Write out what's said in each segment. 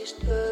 disturbed.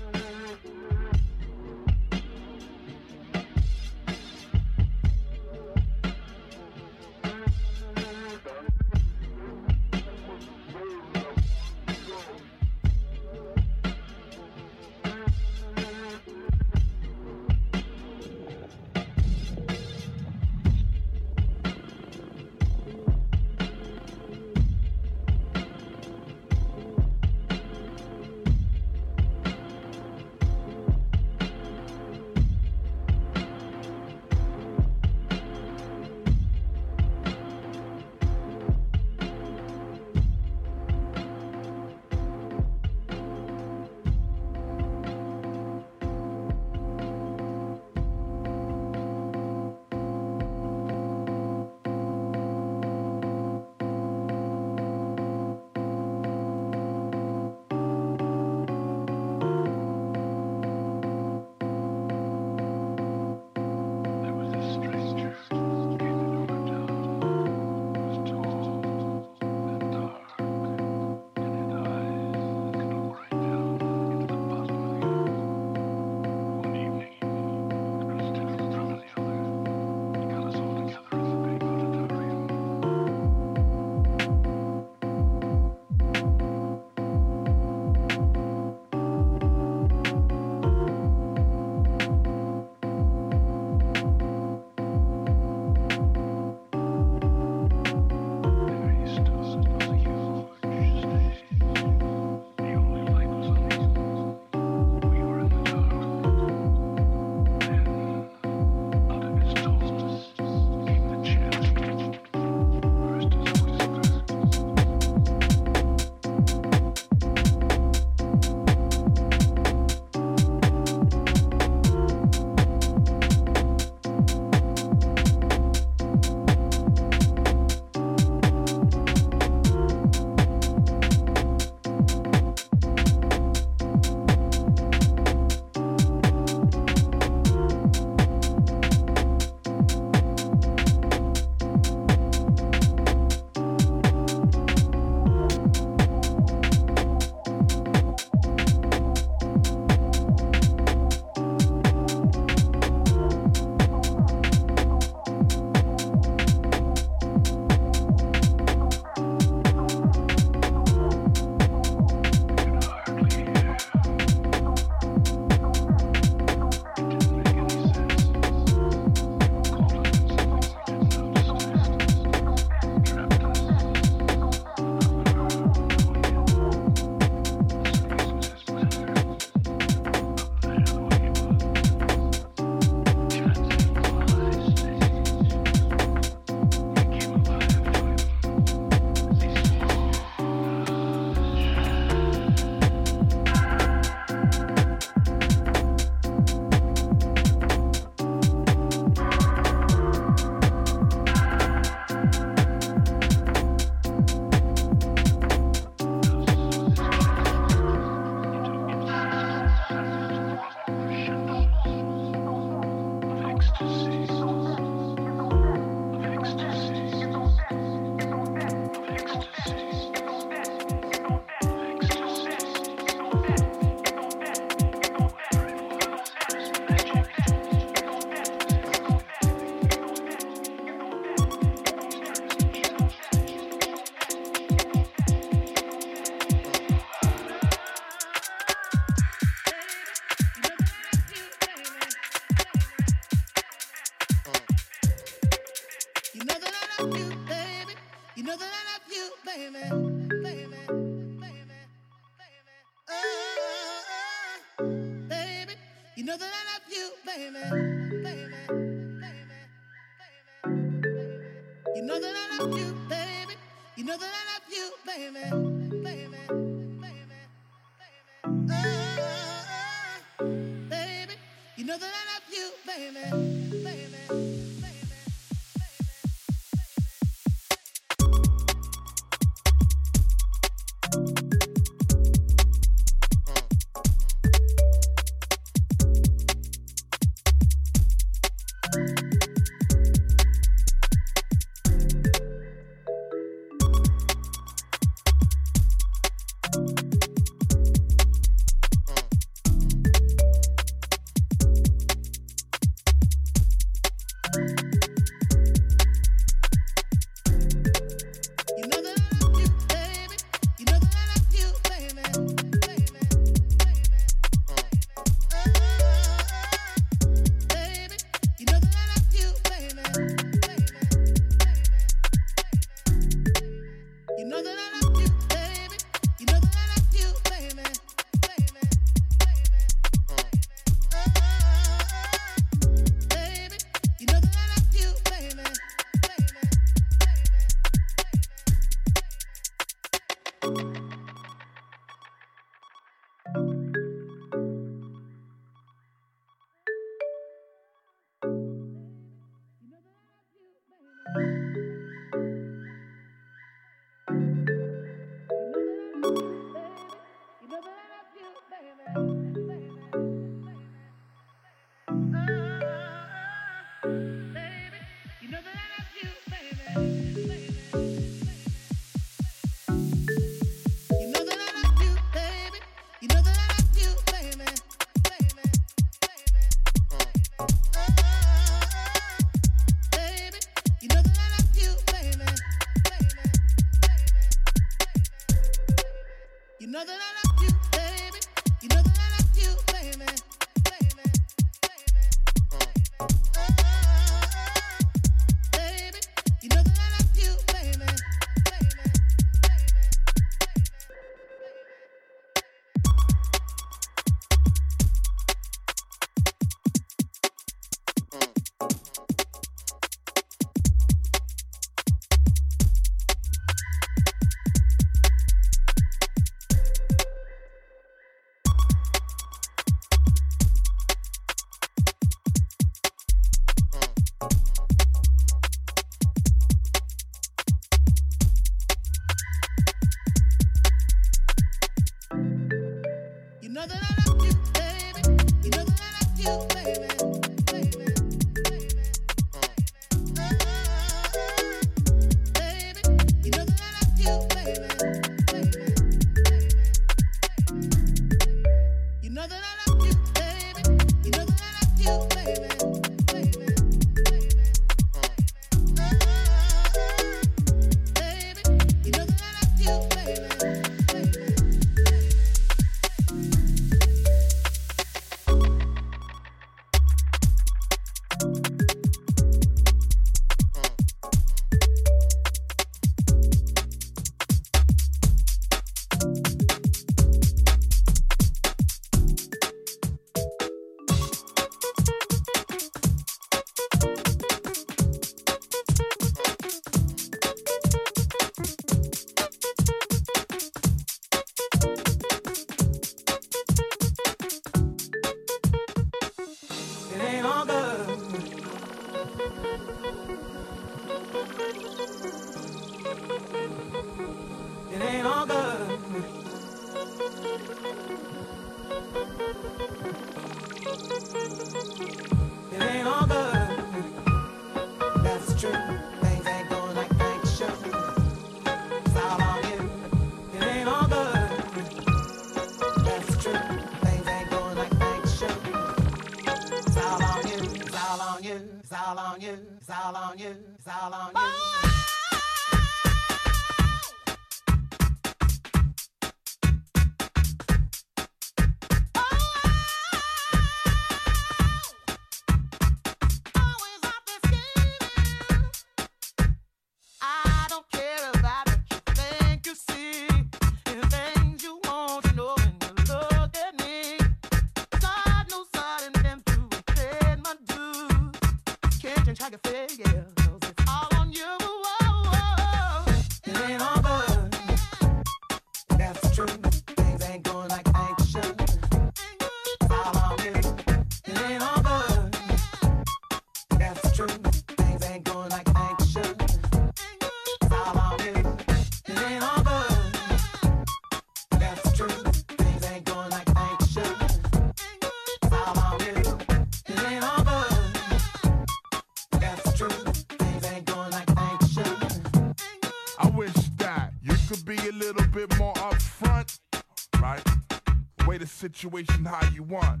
Situation how you want.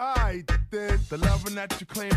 Alright, then the loving that you claim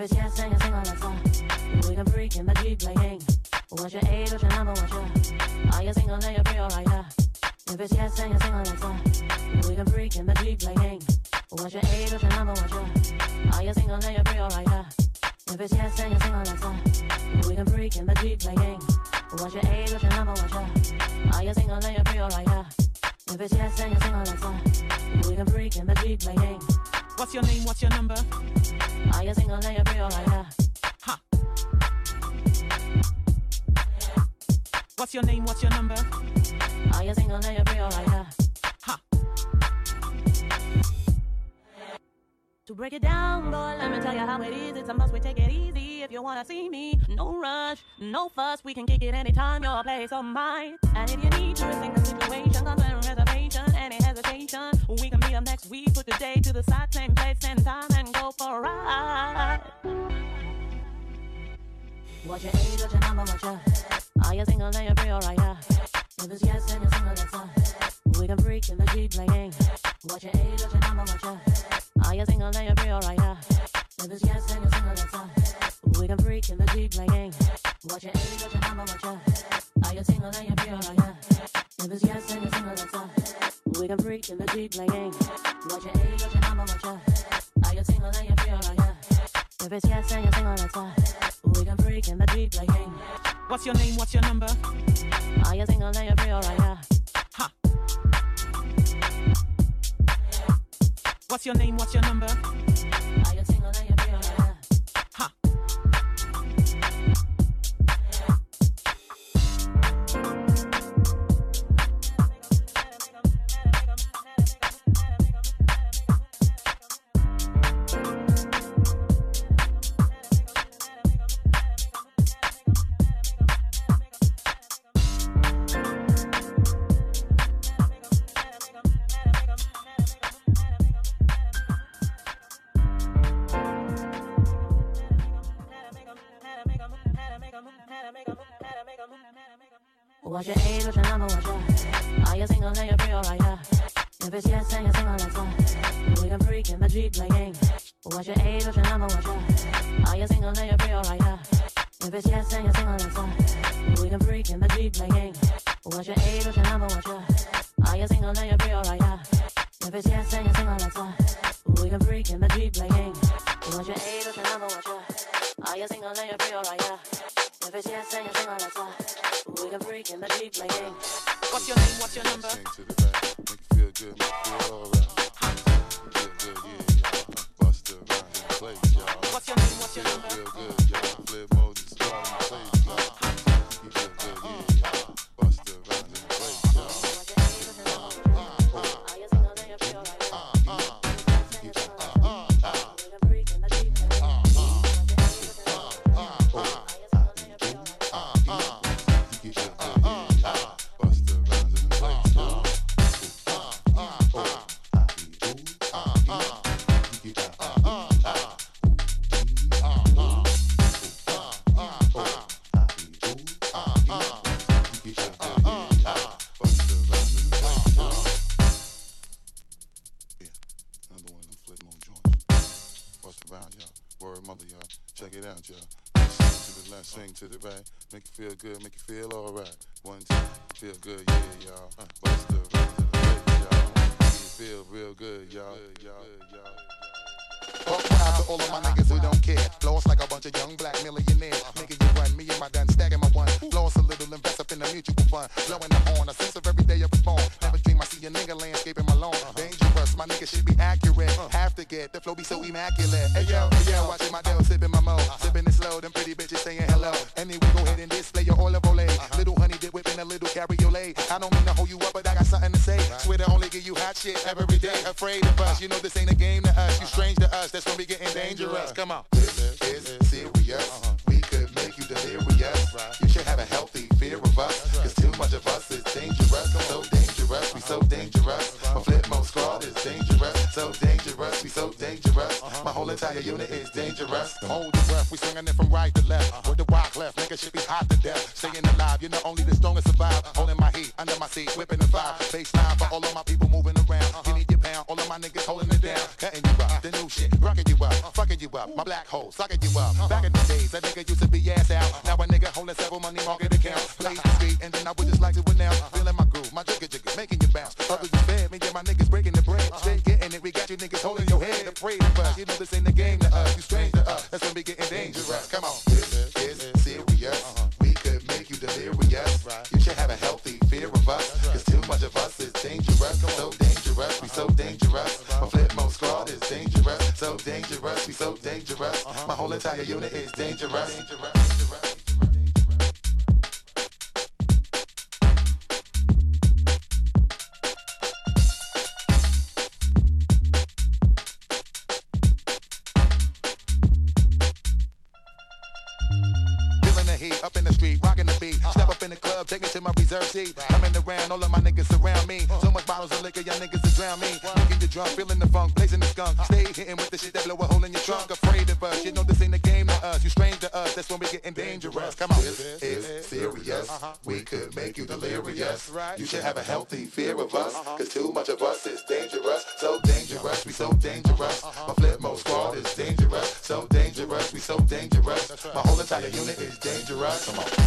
If it's yes, then you're single, let's go. We can freak in the Jeep playing. What's your age? What's your number? What's your? Are you single and you're free are ya? If it's yes, then you're single, let's go. We can freak in the Jeep playing. What's your age? What's your number? What's your? Are you single and you're free are ya? If it's yes, then you're single, let's. We can freak in the Jeep playing. What's your age? What's your number? What's your? Are you single and you're free are ya? If it's yes, then you're single, let's go. We can freak in the Jeep playing. What's your name? What's your number? Are you single and free or are ya? Ha. What's your name? What's your number? Are you single and free or are ya? Ha. To break it down, boy, let me tell you how it is. It's a must. We take it easy if you wanna see me. No rush, no fuss. We can kick it anytime. Your place or mine. And if you need to rethink the situation, consider reservation, any hesitation, we can meet up next week. Put the day to the side, same place, same time, and go for a ride. What's your age? What's your number? What's your? Are you single and you're free are ya? If it's yes, then you're single, let's go. We can freak in the Jeep playing. What's your age? What's your number? What's your? Are you single and you're free or are If it's yes, then you're single, let's go. We can freak in the Jeep playing. What's your age? What's your number? What's your? Are you single and free or are ya? If it's yes, then you're single, let's go. We can freak in the Jeep playing. What's your age? What's your number? What's your? Are you single and free or are ya? If it's yes, then you're single, let's. We can freak in the Jeep playing. What's your name? What's your number? Are you single and free or are ya? Ha. What's your name? What's your number? feel good, make you feel alright. One time, feel good. Give me the same could make you delirious. You should have a healthy fear of us, uh-huh. cause too much of us is dangerous. So dangerous, we so dangerous. Uh-huh. My Flipmode Squad is dangerous. So dangerous, we so dangerous. My whole entire unit is dangerous. Come on.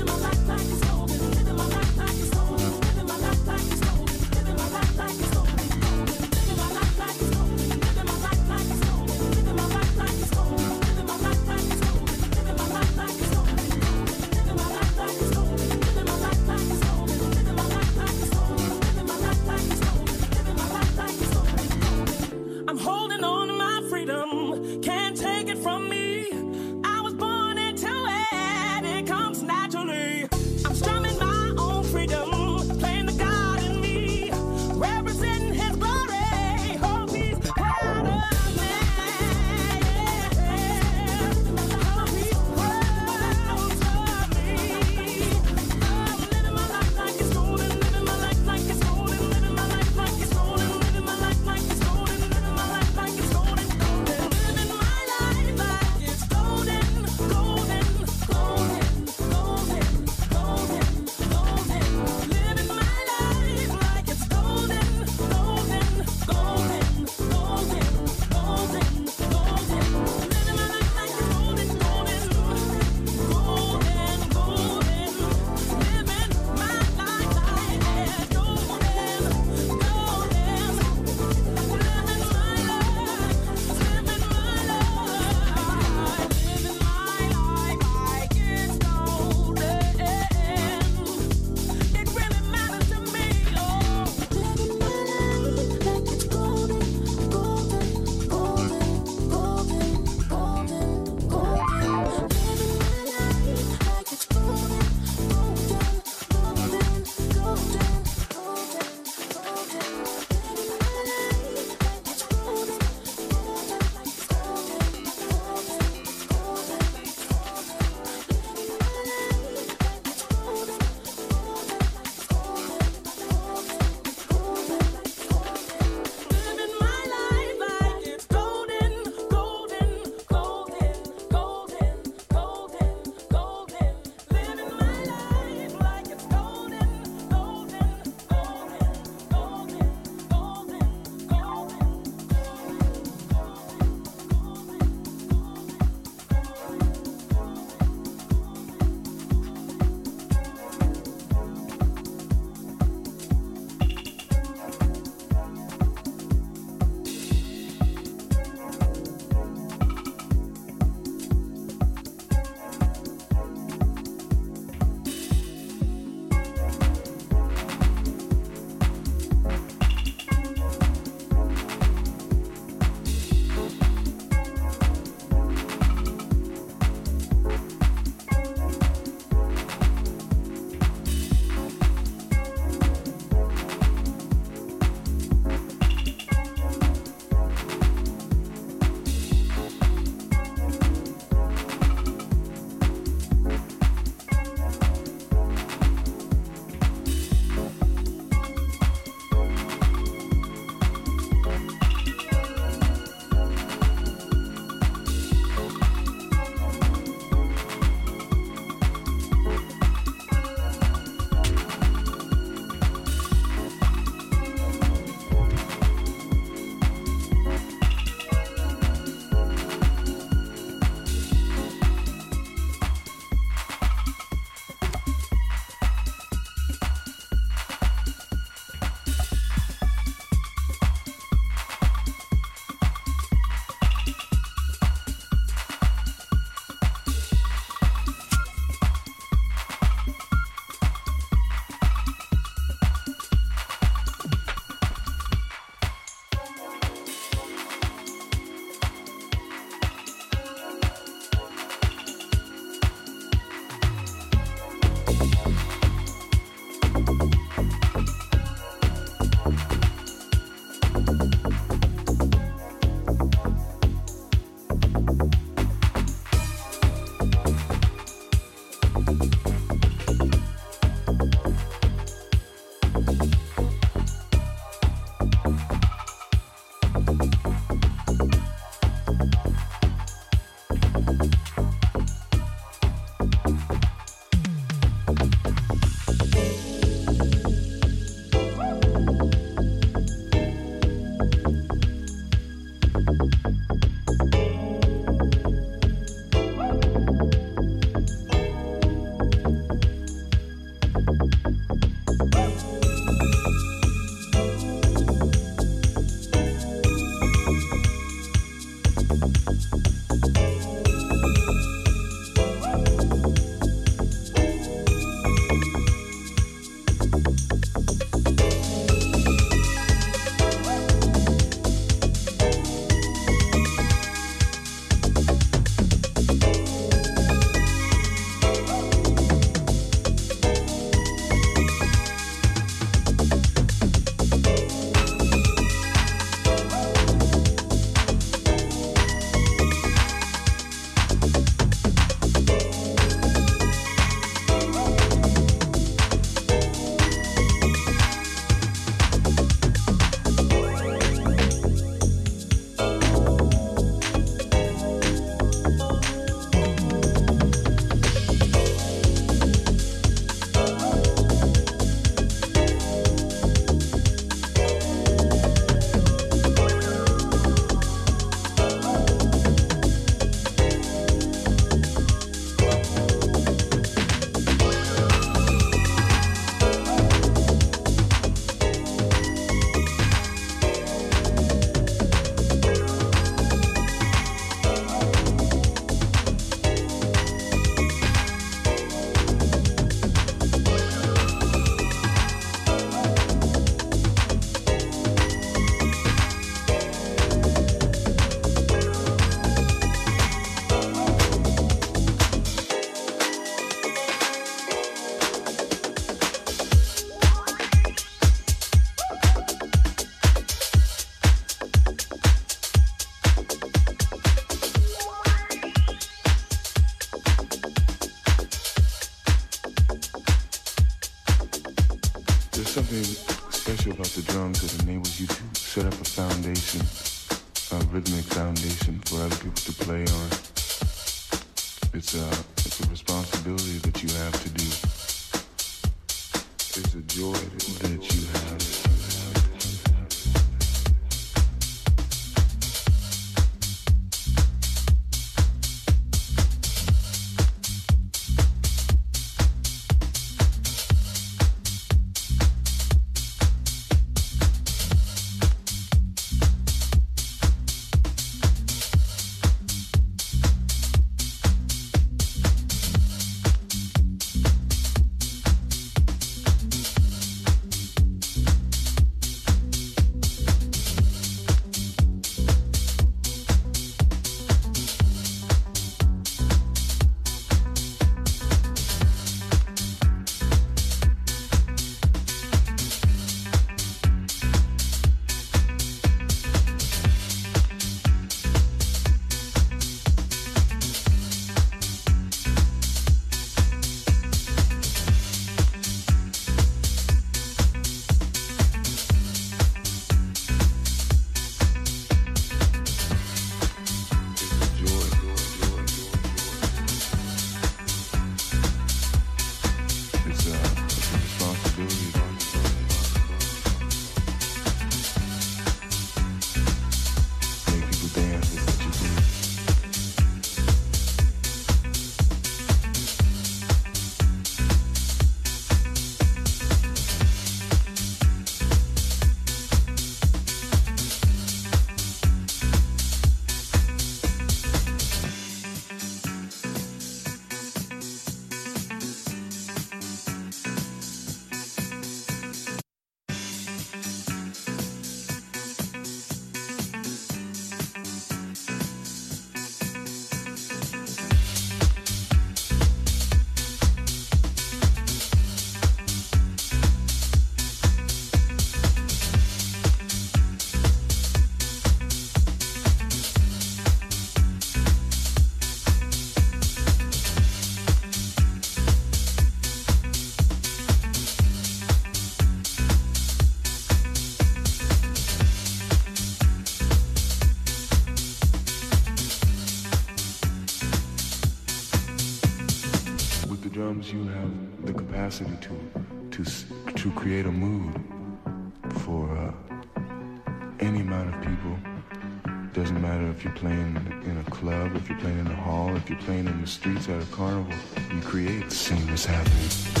If you're playing in a club, if you're playing in a hall, if you're playing in the streets at a carnival, you create seamless happening.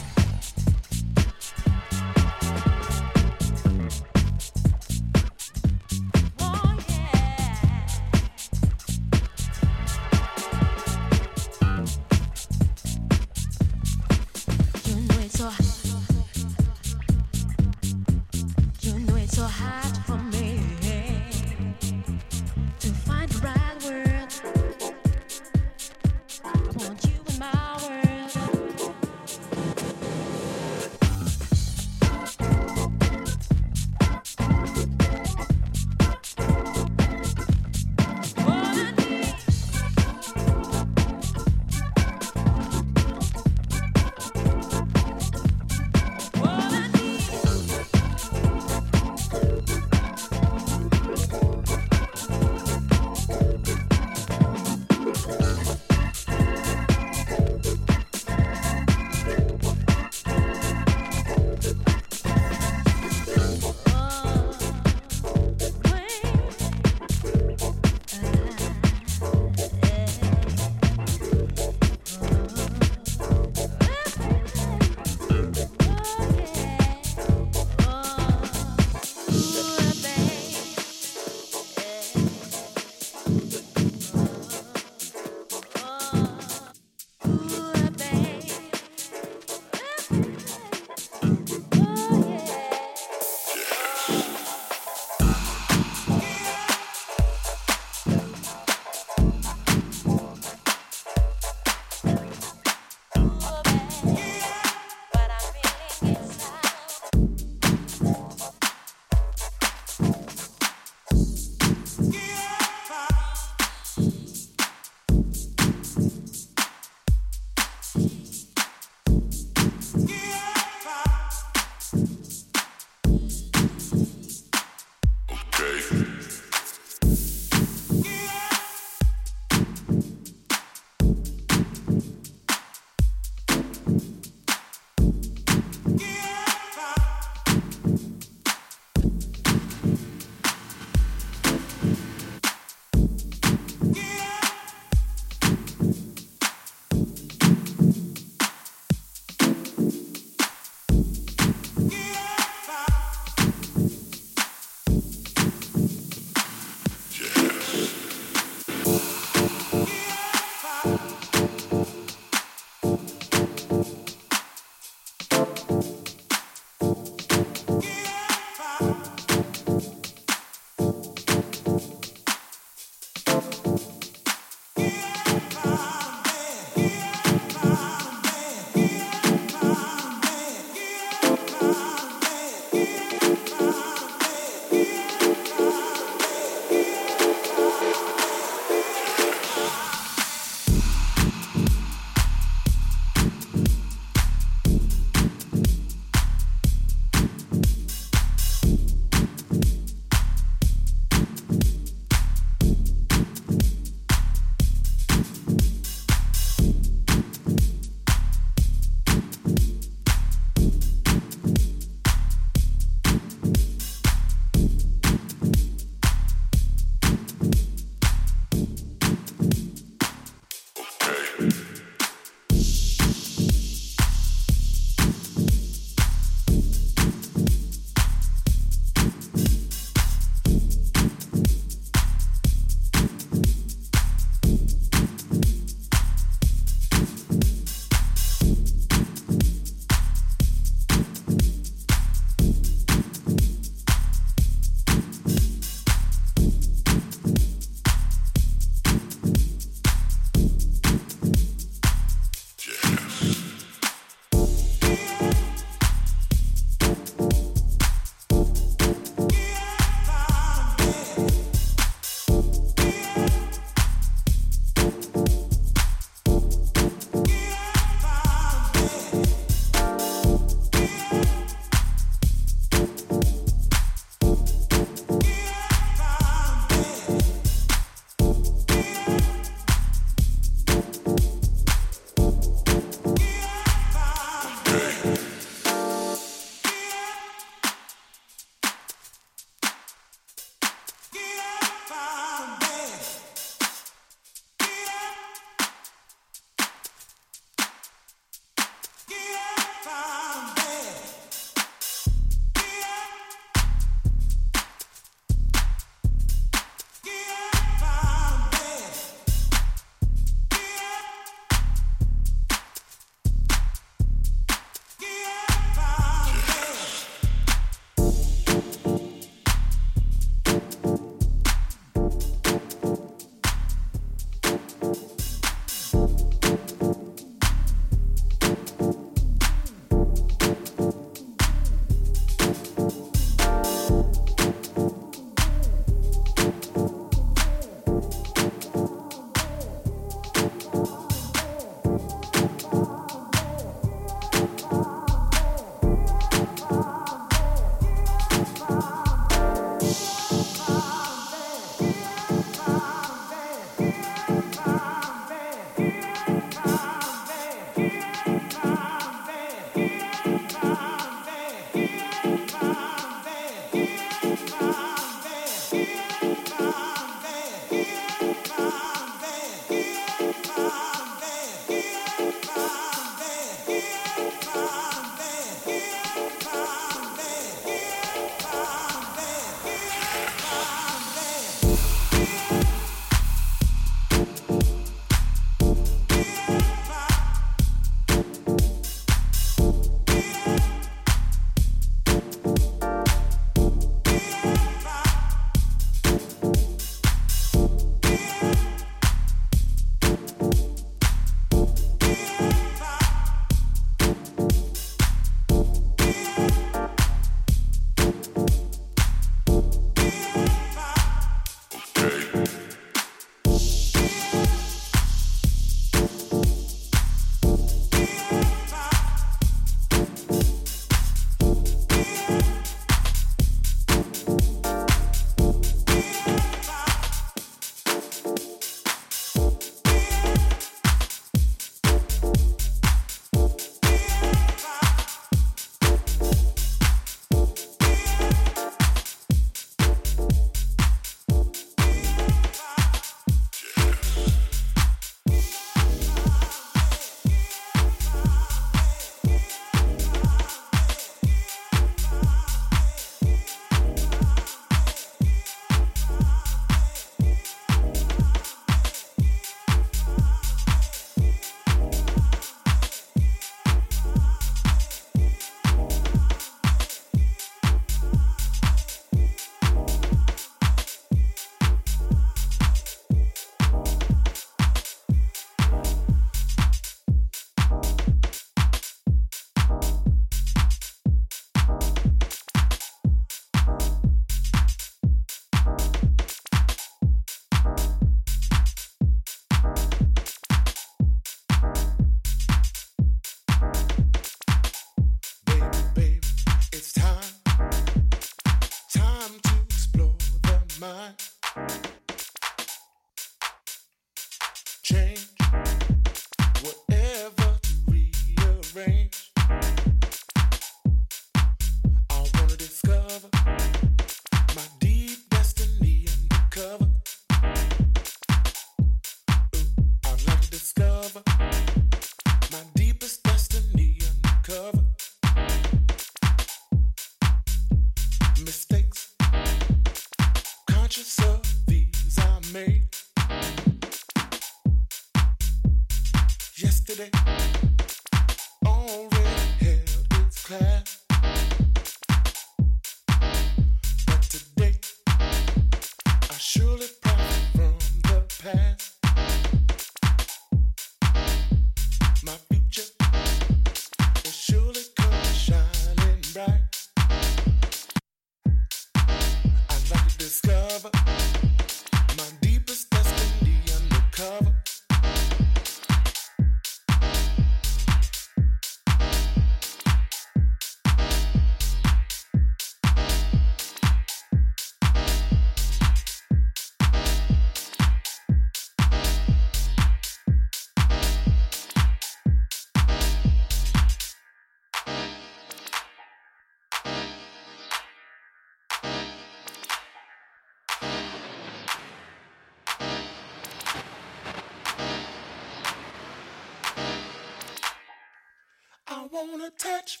Wanna touch